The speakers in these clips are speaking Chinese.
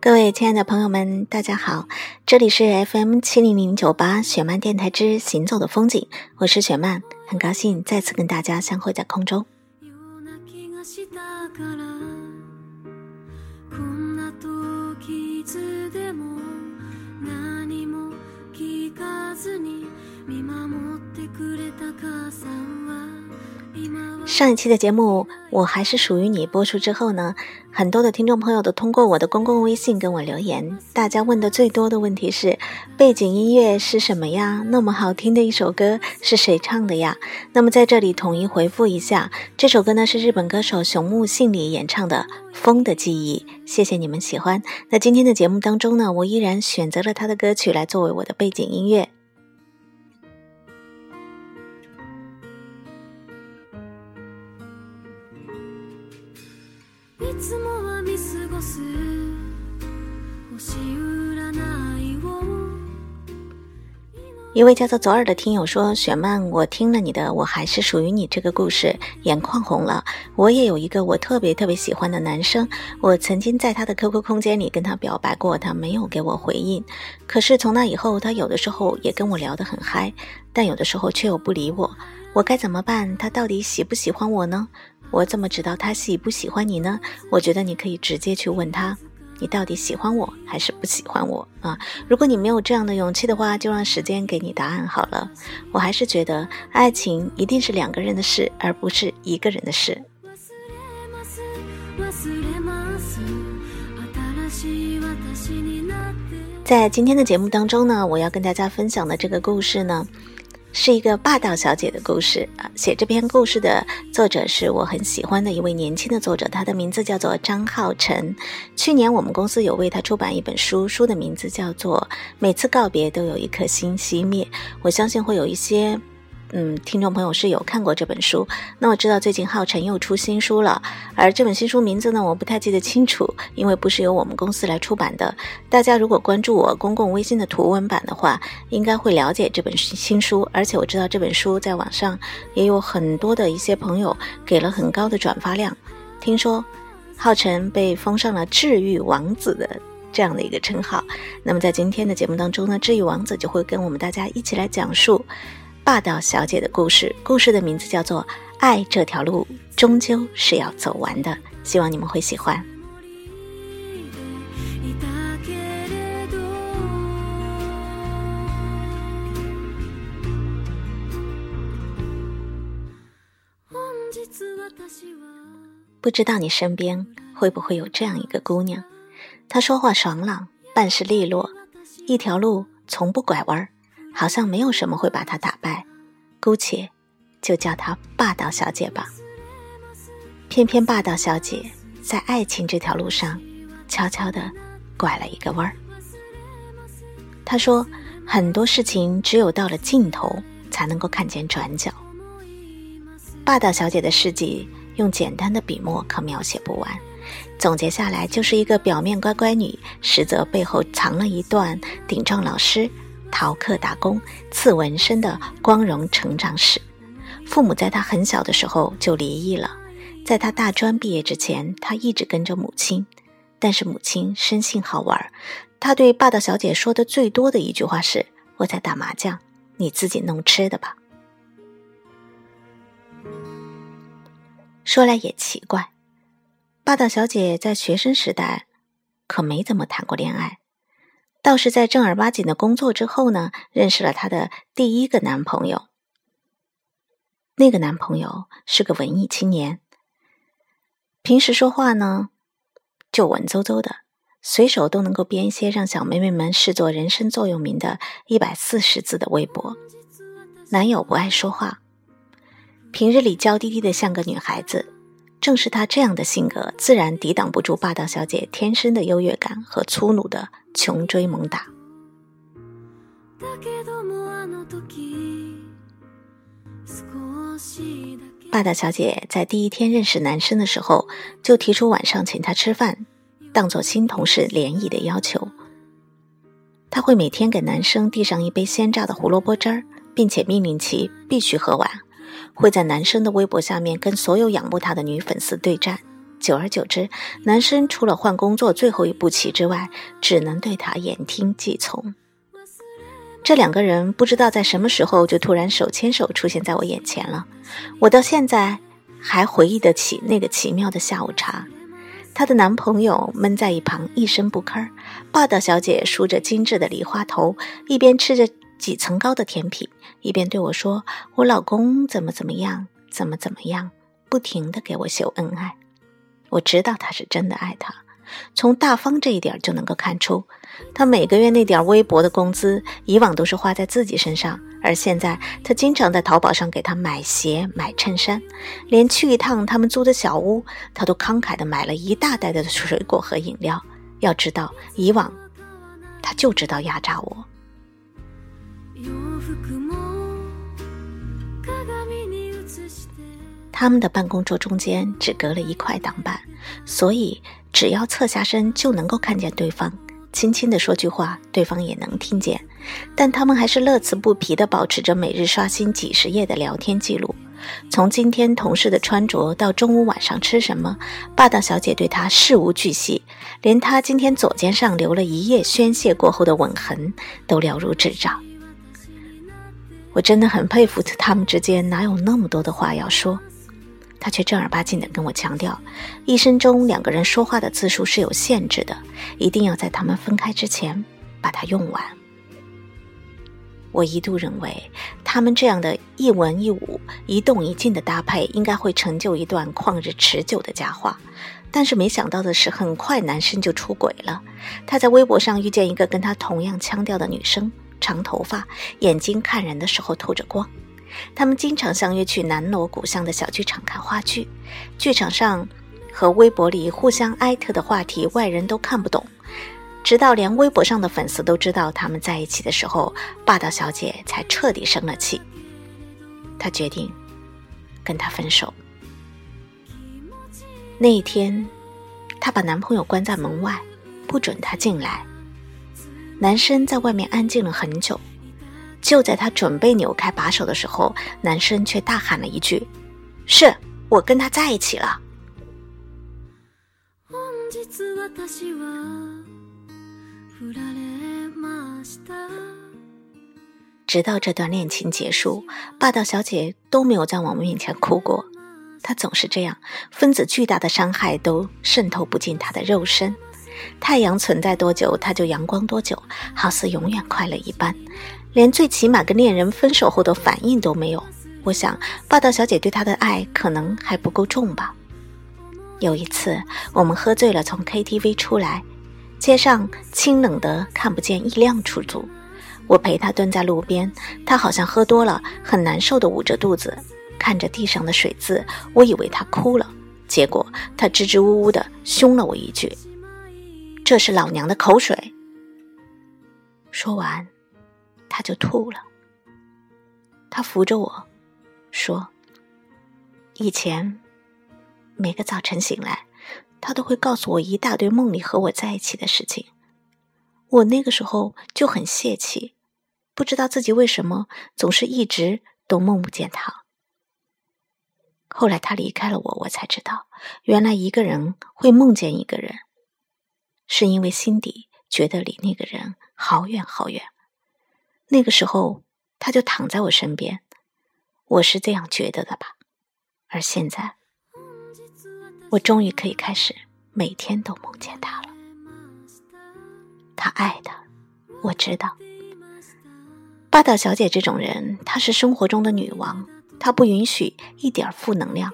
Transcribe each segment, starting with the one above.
各位亲爱的朋友们，大家好，这里是 FM 七零零九八雪漫电台之行走的风景，我是雪漫，很高兴再次跟大家相会在空中。上一期的节目，我还是属于你播出之后呢，很多的听众朋友都通过我的公共微信跟我留言。大家问的最多的问题是，背景音乐是什么呀？那么好听的一首歌是谁唱的呀？那么在这里统一回复一下，这首歌呢是日本歌手熊木信里演唱的《风的记忆》。谢谢你们喜欢。那今天的节目当中呢，我依然选择了他的歌曲来作为我的背景音乐。一位叫做左耳的听友说：“雪曼，我听了你的《我还是属于你》这个故事，眼眶红了。我也有一个我特别特别喜欢的男生，我曾经在他的 QQ 空间里跟他表白过，他没有给我回应。可是从那以后，他有的时候也跟我聊得很嗨，但有的时候却又不理我。我该怎么办？他到底喜不喜欢我呢？我怎么知道他喜不喜欢你呢？我觉得你可以直接去问他。”你到底喜欢我还是不喜欢我啊？如果你没有这样的勇气的话，就让时间给你答案好了。我还是觉得爱情一定是两个人的事，而不是一个人的事。在今天的节目当中呢，我要跟大家分享的这个故事呢。是一个霸道小姐的故事啊！写这篇故事的作者是我很喜欢的一位年轻的作者，他的名字叫做张浩辰。去年我们公司有为他出版一本书，书的名字叫做《每次告别都有一颗心熄灭》。我相信会有一些。嗯，听众朋友是有看过这本书，那我知道最近浩辰又出新书了，而这本新书名字呢，我不太记得清楚，因为不是由我们公司来出版的。大家如果关注我公共微信的图文版的话，应该会了解这本新书，而且我知道这本书在网上也有很多的一些朋友给了很高的转发量。听说浩辰被封上了“治愈王子”的这样的一个称号，那么在今天的节目当中呢，治愈王子就会跟我们大家一起来讲述。霸道小姐的故事，故事的名字叫做《爱这条路终究是要走完的》，希望你们会喜欢。不知道你身边会不会有这样一个姑娘，她说话爽朗，办事利落，一条路从不拐弯儿。好像没有什么会把她打，姑且就叫她霸道小姐吧。偏偏霸道小姐在爱情这条路上，悄悄地拐了一个弯儿。她说：“很多事情只有到了尽头，才能够看见转角。”霸道小姐的事迹，用简单的笔墨可描写不完。总结下来，就是一个表面乖乖女，实则背后藏了一段顶撞老师。逃课打工、刺纹身的光荣成长史。父母在他很小的时候就离异了。在他大专毕业之前，他一直跟着母亲。但是母亲生性好玩，他对霸道小姐说的最多的一句话是：“我在打麻将，你自己弄吃的吧。”说来也奇怪，霸道小姐在学生时代可没怎么谈过恋爱。倒是在正儿八经的工作之后呢，认识了她的第一个男朋友。那个男朋友是个文艺青年，平时说话呢就文绉绉的，随手都能够编一些让小妹妹们视作人生座右铭的一百四十字的微博。男友不爱说话，平日里娇滴滴的像个女孩子。正是他这样的性格，自然抵挡不住霸道小姐天生的优越感和粗鲁的穷追猛打。霸道小姐在第一天认识男生的时候，就提出晚上请他吃饭，当做新同事联谊的要求。他会每天给男生递上一杯鲜榨的胡萝卜汁儿，并且命令其必须喝完。会在男生的微博下面跟所有仰慕他的女粉丝对战。久而久之，男生除了换工作最后一步棋之外，只能对她言听计从。这两个人不知道在什么时候就突然手牵手出现在我眼前了。我到现在还回忆得起那个奇妙的下午茶。她的男朋友闷在一旁一声不吭，霸道小姐梳着精致的梨花头，一边吃着几层高的甜品，一边对我说：“我老公怎么怎么样，怎么怎么样，不停的给我秀恩爱。”我知道他是真的爱她，从大方这一点就能够看出，他每个月那点微薄的工资，以往都是花在自己身上，而现在他经常在淘宝上给他买鞋、买衬衫，连去一趟他们租的小屋，他都慷慨的买了一大袋的水果和饮料。要知道，以往他就知道压榨我。他们的办公桌中间只隔了一块挡板，所以只要侧下身就能够看见对方。轻轻地说句话，对方也能听见。但他们还是乐此不疲地保持着每日刷新几十页的聊天记录。从今天同事的穿着到中午晚上吃什么，霸道小姐对他事无巨细，连他今天左肩上留了一夜宣泄过后的吻痕都了如指掌。我真的很佩服他们之间哪有那么多的话要说。他却正儿八经地跟我强调，一生中两个人说话的次数是有限制的，一定要在他们分开之前把它用完。我一度认为，他们这样的一文一武、一动一静的搭配，应该会成就一段旷日持久的佳话。但是没想到的是，很快男生就出轨了。他在微博上遇见一个跟他同样腔调的女生，长头发，眼睛看人的时候透着光。他们经常相约去南锣鼓巷的小剧场看话剧，剧场上和微博里互相艾特的话题，外人都看不懂。直到连微博上的粉丝都知道他们在一起的时候，霸道小姐才彻底生了气。她决定跟他分手。那一天，她把男朋友关在门外，不准他进来。男生在外面安静了很久。就在他准备扭开把手的时候，男生却大喊了一句：“是我跟他在一起了。”直到这段恋情结束，霸道小姐都没有在我们面前哭过。她总是这样，分子巨大的伤害都渗透不进她的肉身。太阳存在多久，她就阳光多久，好似永远快乐一般。连最起码跟恋人分手后的反应都没有，我想霸道小姐对他的爱可能还不够重吧。有一次我们喝醉了，从 KTV 出来，街上清冷的看不见一辆出租，我陪他蹲在路边，他好像喝多了，很难受的捂着肚子，看着地上的水渍，我以为他哭了，结果他支支吾吾的凶了我一句：“这是老娘的口水。”说完。他就吐了。他扶着我说：“以前每个早晨醒来，他都会告诉我一大堆梦里和我在一起的事情。我那个时候就很泄气，不知道自己为什么总是一直都梦不见他。后来他离开了我，我才知道，原来一个人会梦见一个人，是因为心底觉得离那个人好远好远。”那个时候，他就躺在我身边，我是这样觉得的吧。而现在，我终于可以开始每天都梦见他了。他爱的，我知道。霸道小姐这种人，她是生活中的女王，她不允许一点负能量。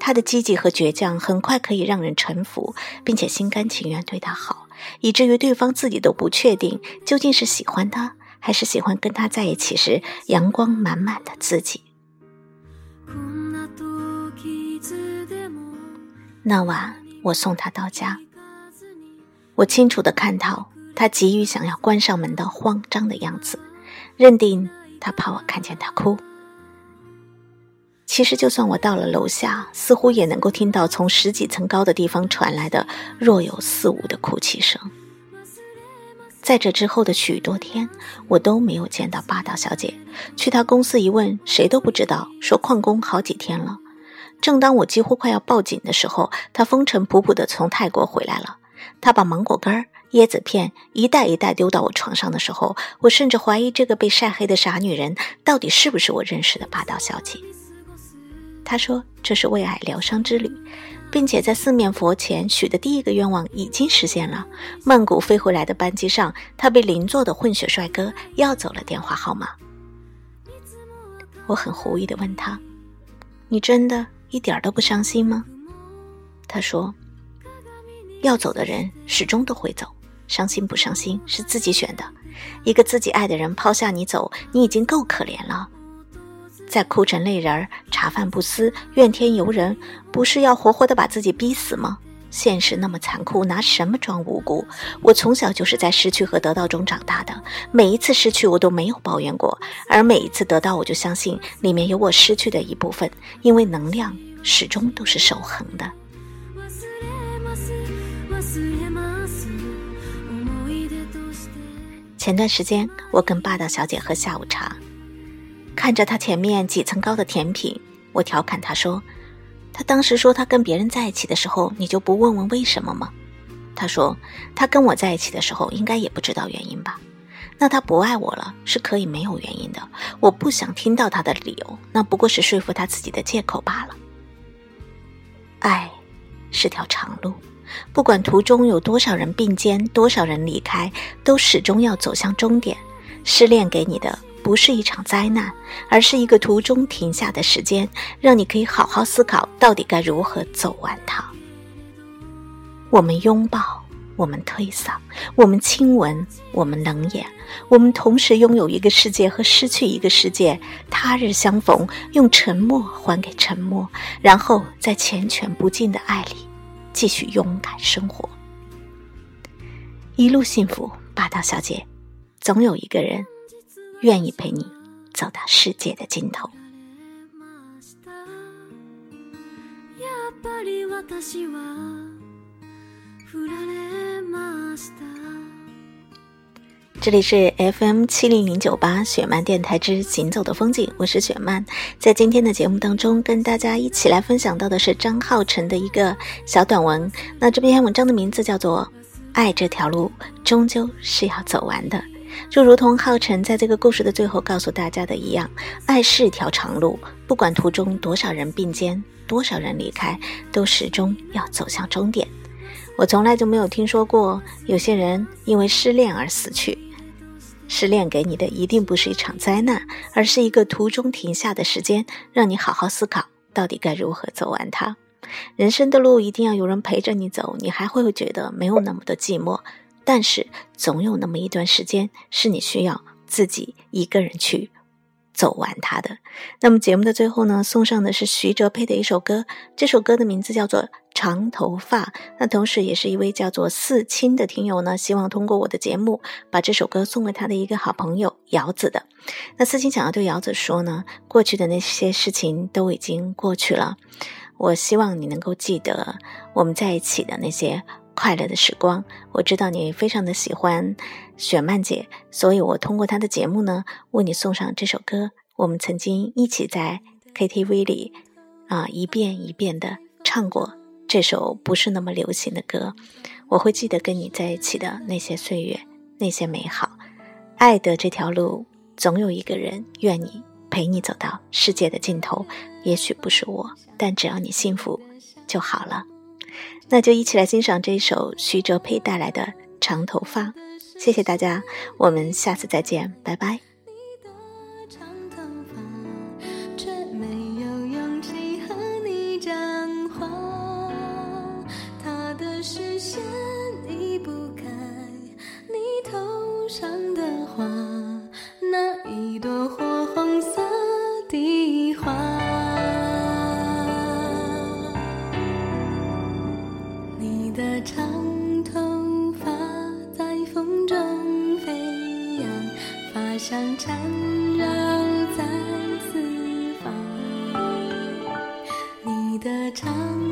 她的积极和倔强，很快可以让人臣服，并且心甘情愿对她好，以至于对方自己都不确定究竟是喜欢她。还是喜欢跟他在一起时阳光满满的自己。那晚我送他到家，我清楚的看到他急于想要关上门的慌张的样子，认定他怕我看见他哭。其实就算我到了楼下，似乎也能够听到从十几层高的地方传来的若有似无的哭泣声。在这之后的许多天，我都没有见到霸道小姐。去她公司一问，谁都不知道，说旷工好几天了。正当我几乎快要报警的时候，她风尘仆仆地从泰国回来了。她把芒果干、椰子片一袋一袋丢到我床上的时候，我甚至怀疑这个被晒黑的傻女人到底是不是我认识的霸道小姐。她说这是为爱疗伤之旅。并且在四面佛前许的第一个愿望已经实现了。曼谷飞回来的班机上，他被邻座的混血帅哥要走了电话号码。我很狐疑地问他：“你真的一点都不伤心吗？”他说：“要走的人始终都会走，伤心不伤心是自己选的。一个自己爱的人抛下你走，你已经够可怜了。”再哭成泪人儿，茶饭不思，怨天尤人，不是要活活的把自己逼死吗？现实那么残酷，拿什么装无辜？我从小就是在失去和得到中长大的，每一次失去我都没有抱怨过，而每一次得到，我就相信里面有我失去的一部分，因为能量始终都是守恒的。前段时间，我跟霸道小姐喝下午茶。看着他前面几层高的甜品，我调侃他说：“他当时说他跟别人在一起的时候，你就不问问为什么吗？”他说：“他跟我在一起的时候，应该也不知道原因吧？那他不爱我了，是可以没有原因的。我不想听到他的理由，那不过是说服他自己的借口罢了。爱是条长路，不管途中有多少人并肩，多少人离开，都始终要走向终点。失恋给你的。”不是一场灾难，而是一个途中停下的时间，让你可以好好思考到底该如何走完它。我们拥抱，我们推搡，我们亲吻，我们冷眼，我们同时拥有一个世界和失去一个世界。他日相逢，用沉默还给沉默，然后在缱绻不尽的爱里，继续勇敢生活。一路幸福，霸道小姐，总有一个人。愿意陪你走到世界的尽头。这里是 FM 七零零九八雪漫电台之行走的风景，我是雪漫。在今天的节目当中，跟大家一起来分享到的是张浩辰的一个小短文。那这篇文章的名字叫做《爱这条路终究是要走完的》。就如同浩辰在这个故事的最后告诉大家的一样，爱是条长路，不管途中多少人并肩，多少人离开，都始终要走向终点。我从来就没有听说过有些人因为失恋而死去。失恋给你的一定不是一场灾难，而是一个途中停下的时间，让你好好思考到底该如何走完它。人生的路一定要有人陪着你走，你还会觉得没有那么的寂寞。但是总有那么一段时间是你需要自己一个人去走完它的。那么节目的最后呢，送上的是徐哲佩的一首歌，这首歌的名字叫做《长头发》。那同时也是一位叫做四清的听友呢，希望通过我的节目把这首歌送给他的一个好朋友姚子的。那四清想要对姚子说呢，过去的那些事情都已经过去了，我希望你能够记得我们在一起的那些。快乐的时光，我知道你非常的喜欢雪曼姐，所以我通过她的节目呢，为你送上这首歌。我们曾经一起在 KTV 里啊，一遍一遍的唱过这首不是那么流行的歌。我会记得跟你在一起的那些岁月，那些美好。爱的这条路，总有一个人愿意陪你走到世界的尽头。也许不是我，但只要你幸福就好了。那就一起来欣赏这一首徐哲佩带来的《长头发》，谢谢大家，我们下次再见，拜拜。唱。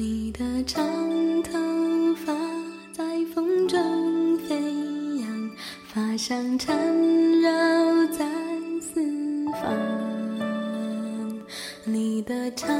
你的长头发在风中飞扬，发香缠绕在四方。你的长。